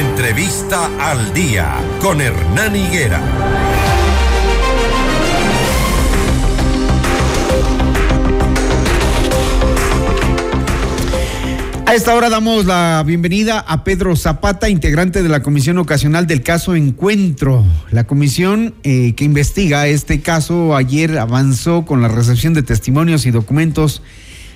Entrevista al día con Hernán Higuera. A esta hora damos la bienvenida a Pedro Zapata, integrante de la Comisión Ocasional del caso Encuentro. La comisión eh, que investiga este caso ayer avanzó con la recepción de testimonios y documentos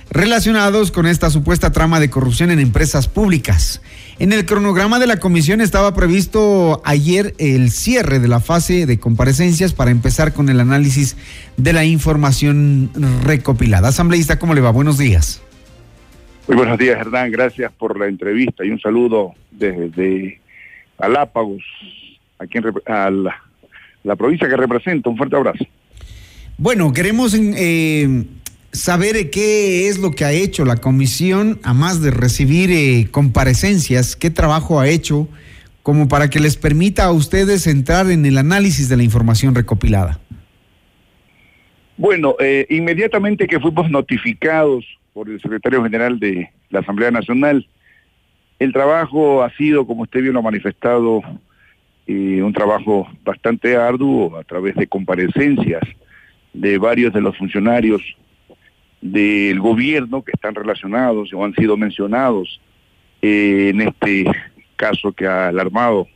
relacionados con esta supuesta trama de corrupción en empresas públicas. En el cronograma de la comisión estaba previsto ayer el cierre de la fase de comparecencias para empezar con el análisis de la información recopilada. Asambleísta, ¿cómo le va? Buenos días. Muy buenos días, Hernán. Gracias por la entrevista y un saludo desde Galápagos, aquí en, a la, provincia que representa. Un fuerte abrazo. Bueno, queremos eh, saber qué es lo que ha hecho la comisión, a más de recibir eh, comparecencias, qué trabajo ha hecho como para que les permita a ustedes entrar en el análisis de la información recopilada. Bueno, eh, inmediatamente que fuimos notificados por el secretario general de la Asamblea Nacional. El trabajo ha sido, como usted bien lo ha manifestado, eh, un trabajo bastante arduo a través de comparecencias de varios de los funcionarios del gobierno que están relacionados o han sido mencionados eh, en este caso que ha alarmado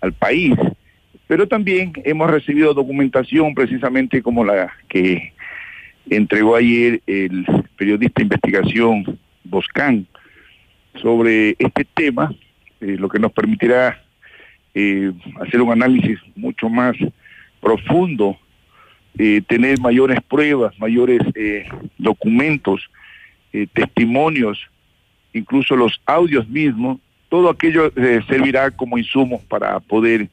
al país. Pero también hemos recibido documentación precisamente como la que entregó ayer el periodista de investigación Boscán sobre este tema, eh, lo que nos permitirá eh, hacer un análisis mucho más profundo, eh, tener mayores pruebas, mayores documentos, testimonios, incluso los audios mismos, todo aquello servirá como insumos para poder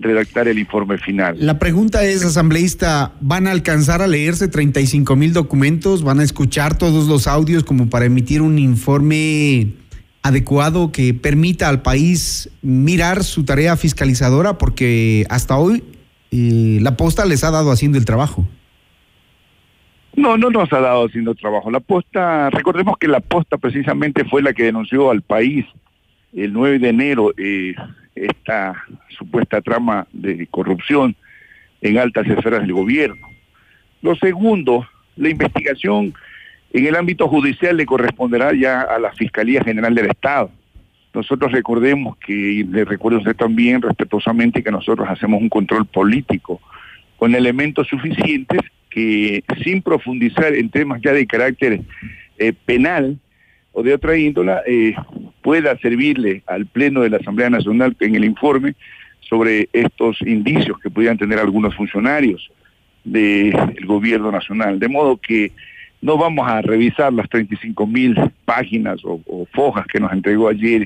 redactar el informe final. La pregunta es, asambleísta, ¿van a alcanzar a leerse 35 mil documentos? ¿Van a escuchar todos los audios como para emitir un informe adecuado que permita al país mirar su tarea fiscalizadora? Porque hasta hoy eh, la posta les ha dado haciendo el trabajo. No, no nos ha dado haciendo trabajo. La posta, recordemos que la posta precisamente fue la que denunció al país el 9 de enero eh, esta supuesta trama de corrupción en altas esferas del gobierno. Lo segundo, la investigación en el ámbito judicial le corresponderá ya a la Fiscalía General del Estado. Nosotros recordemos que, y le recuerdo usted también respetuosamente, que nosotros hacemos un control político con elementos suficientes que sin profundizar en temas ya de carácter eh, penal o de otra índola, eh, pueda servirle al Pleno de la Asamblea Nacional en el informe sobre estos indicios que pudieran tener algunos funcionarios del gobierno nacional. De modo que no vamos a revisar las 35 mil páginas o, fojas que nos entregó ayer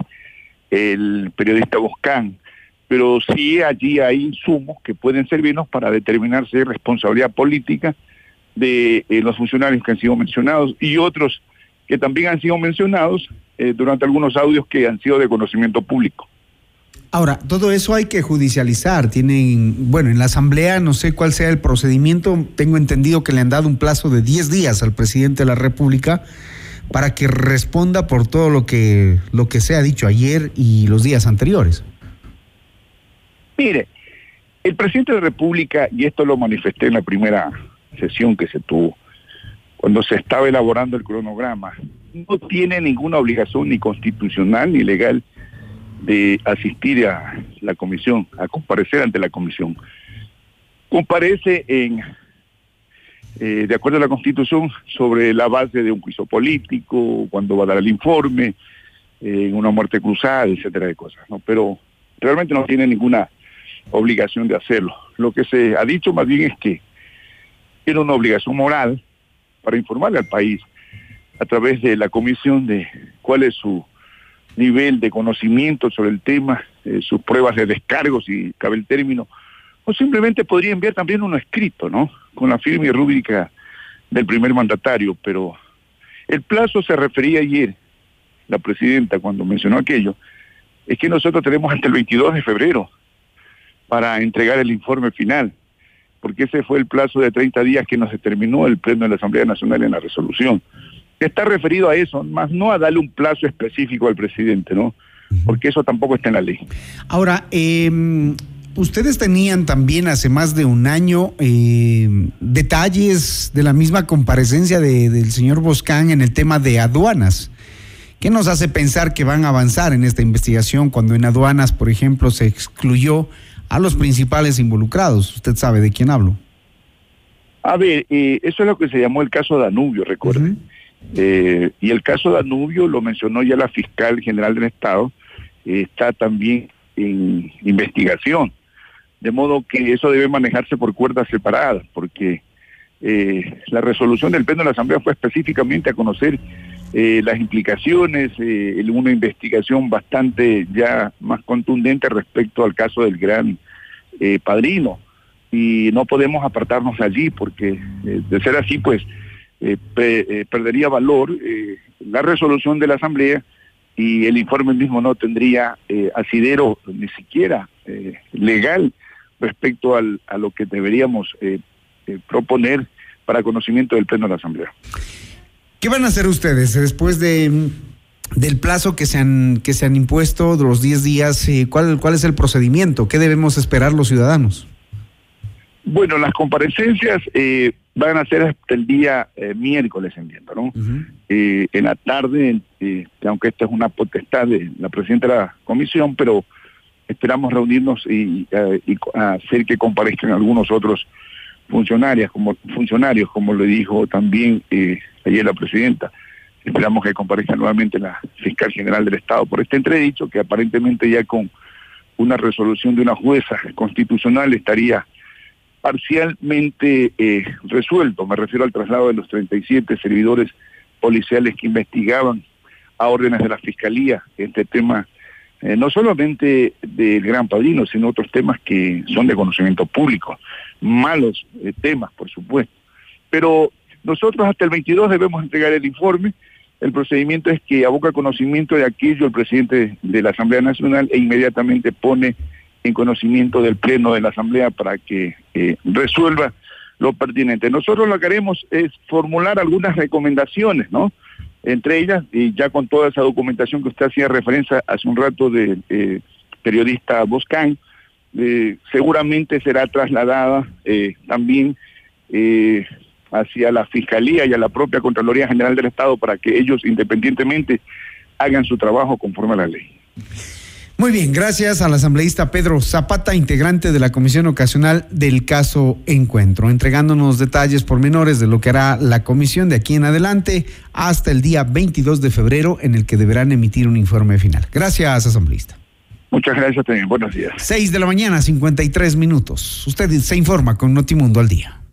el periodista Boscán, pero sí allí hay insumos que pueden servirnos para determinar si hay responsabilidad política de eh, los funcionarios que han sido mencionados y otros que también han sido mencionados eh, durante algunos audios que han sido de conocimiento público. Ahora, todo eso hay que judicializar. Tienen, bueno, en la Asamblea no sé cuál sea el procedimiento. Tengo entendido que le han dado un plazo de 10 días al presidente de la República para que responda por todo lo que, lo que se ha dicho ayer y los días anteriores. Mire, el presidente de la República, y esto lo manifesté en la primera sesión que se tuvo, cuando se estaba elaborando el cronograma, no tiene ninguna obligación ni constitucional ni legal de asistir a la comisión, a comparecer ante la comisión. Comparece en, eh, de acuerdo a la constitución, sobre la base de un juicio político, cuando va a dar el informe, en una muerte cruzada, etcétera de cosas, ¿no? Pero realmente no tiene ninguna obligación de hacerlo. Lo que se ha dicho más bien es que tiene una obligación moral para informarle al país a través de la comisión de cuál es su nivel de conocimiento sobre el tema, eh, sus pruebas de descargo, si cabe el término, o simplemente podría enviar también uno escrito, ¿no? Con la firma y rúbrica del primer mandatario, pero el plazo se refería ayer, la presidenta cuando mencionó aquello, es que nosotros tenemos hasta el 22 de febrero para entregar el informe final porque ese fue el plazo de 30 días que nos determinó el Pleno de la Asamblea Nacional en la resolución. Está referido a eso, más no a darle un plazo específico al presidente, ¿no? porque eso tampoco está en la ley. Ahora, eh, ustedes tenían también hace más de un año eh, detalles de la misma comparecencia de, del señor Boscán en el tema de aduanas. ¿Qué nos hace pensar que van a avanzar en esta investigación cuando en aduanas, por ejemplo, se excluyó a los principales involucrados? Usted sabe de quién hablo. A ver, eh, eso es lo que se llamó el caso Danubio, recuerden. eh, y el caso Danubio lo mencionó ya la fiscal general del Estado, eh, está también en investigación. De modo que eso debe manejarse por cuerdas separadas, porque eh, la resolución del Pleno de la Asamblea fue específicamente a conocer eh, las implicaciones, eh, una investigación bastante ya más contundente respecto al caso del gran eh, padrino. Y no podemos apartarnos allí, porque de ser así, pues pe- perdería valor la resolución de la Asamblea y el informe mismo no tendría asidero ni siquiera legal respecto al, a lo que deberíamos eh, eh, proponer para conocimiento del Pleno de la Asamblea. ¿Qué van a hacer ustedes después de del plazo que se han que se han impuesto de los 10 días? eh, ¿Cuál cuál es el procedimiento? ¿Qué debemos esperar los ciudadanos? Bueno, las comparecencias eh, van a ser hasta el día eh, miércoles, entiendo, ¿no? Eh, en la tarde, eh, aunque esta es una potestad de la presidenta de la comisión, pero esperamos reunirnos y, eh, hacer que comparezcan algunos otros funcionarios, como funcionarios, como le dijo también eh, ayer la presidenta. Esperamos que comparezca nuevamente la fiscal general del Estado por este entredicho, que aparentemente ya con una resolución de una jueza constitucional estaría parcialmente eh, resuelto. Me refiero al traslado de los 37 servidores policiales que investigaban a órdenes de la Fiscalía este tema, eh, no solamente del Gran Padrino, sino otros temas que son de conocimiento público. Malos eh, temas, por supuesto. Pero nosotros hasta el 22 debemos entregar el informe. El procedimiento es que aboca conocimiento de aquello el presidente de la Asamblea Nacional e inmediatamente pone en conocimiento del Pleno de la Asamblea para que eh, resuelva lo pertinente. Nosotros lo que haremos es formular algunas recomendaciones, ¿no? Entre ellas, y ya con toda esa documentación que usted hacía referencia hace un rato del eh, periodista Boscan, eh, seguramente será trasladada eh, también eh, hacia la Fiscalía y a la propia Contraloría General del Estado para que ellos independientemente hagan su trabajo conforme a la ley. Muy bien, gracias al asambleísta Pedro Zapata, integrante de la Comisión Ocasional del caso Encuentro, entregándonos detalles pormenores de lo que hará la comisión de aquí en adelante hasta el día 22 de febrero en el que deberán emitir un informe final. Gracias, asambleísta. Muchas gracias también. Buenos días. 6 de la mañana, 53 minutos. Usted se informa con Notimundo al día.